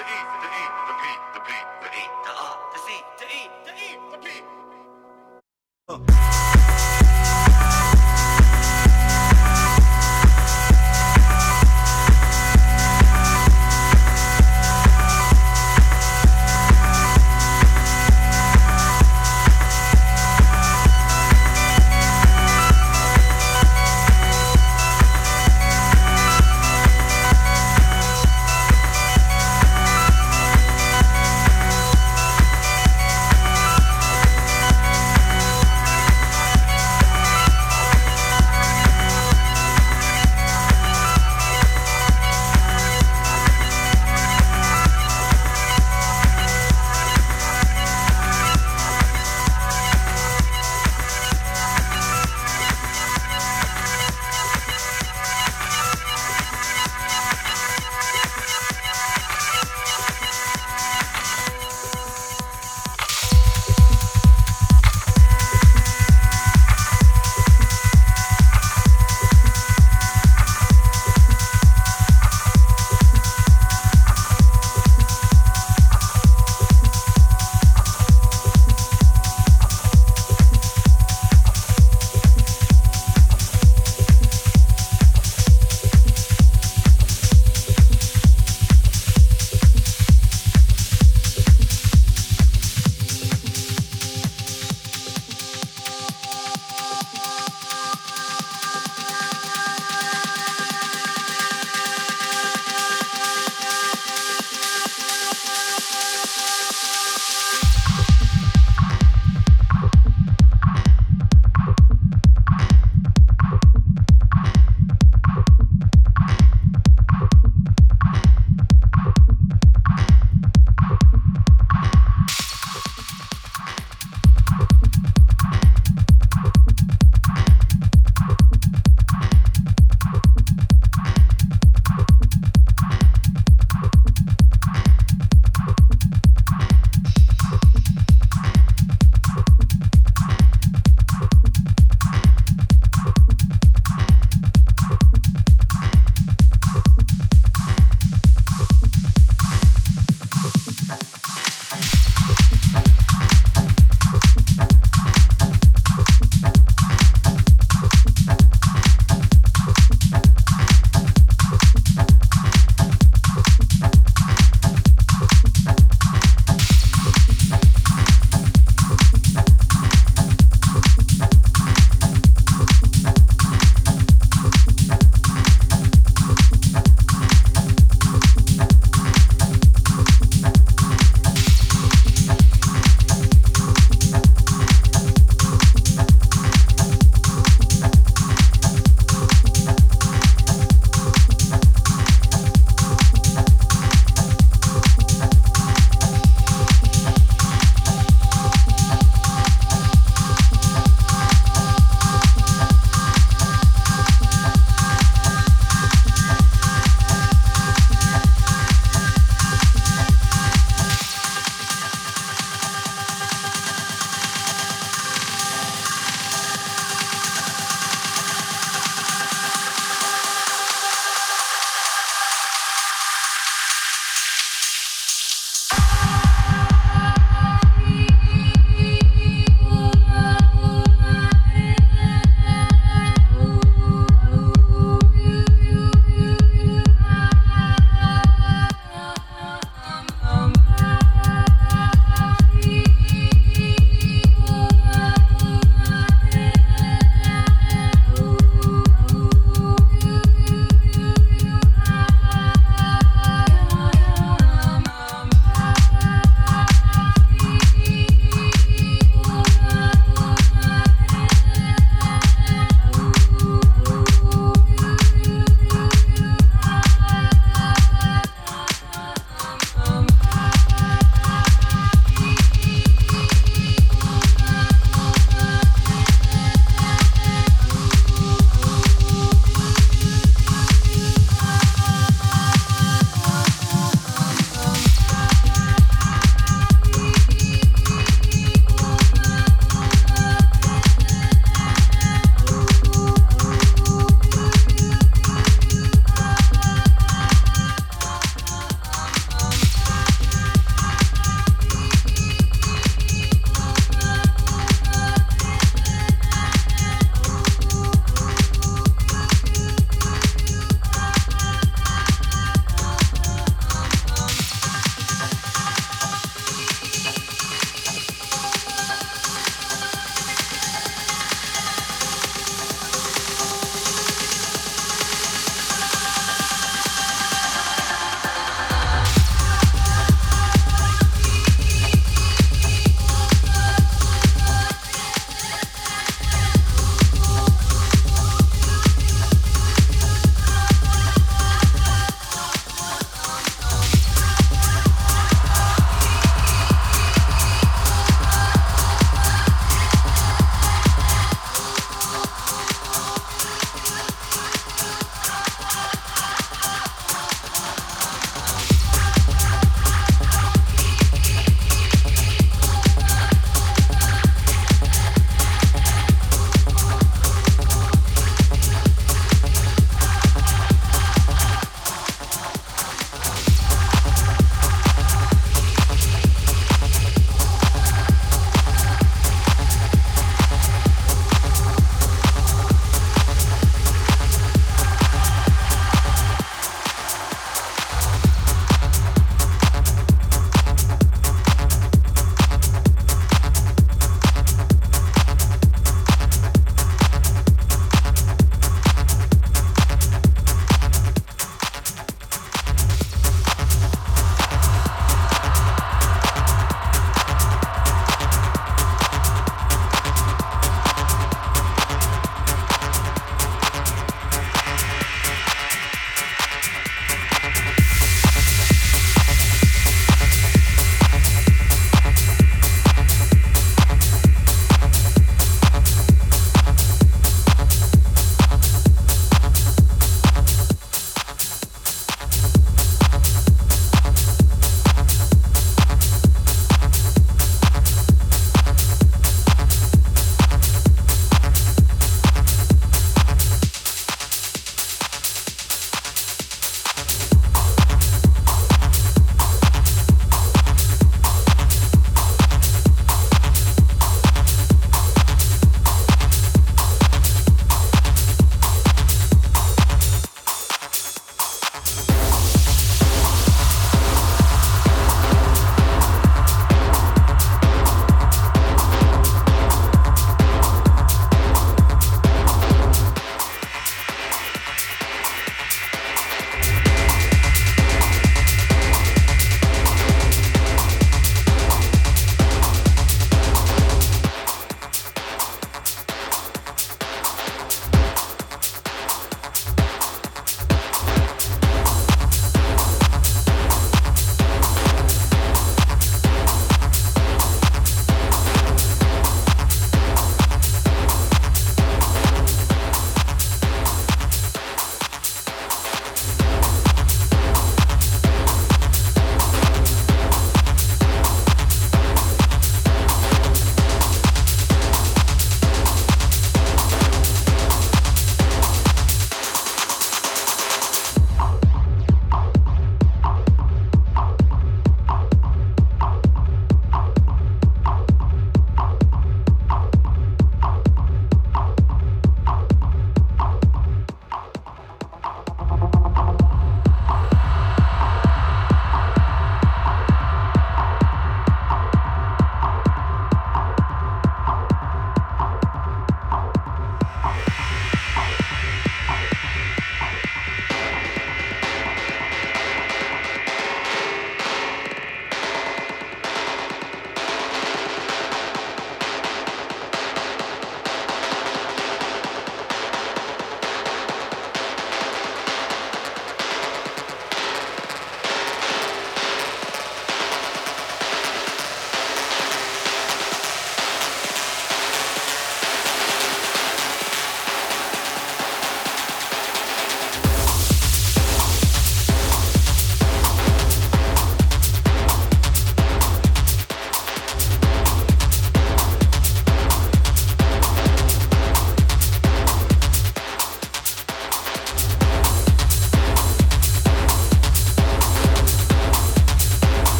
the E, the E, the P, the P, the E, the R, the C, the E.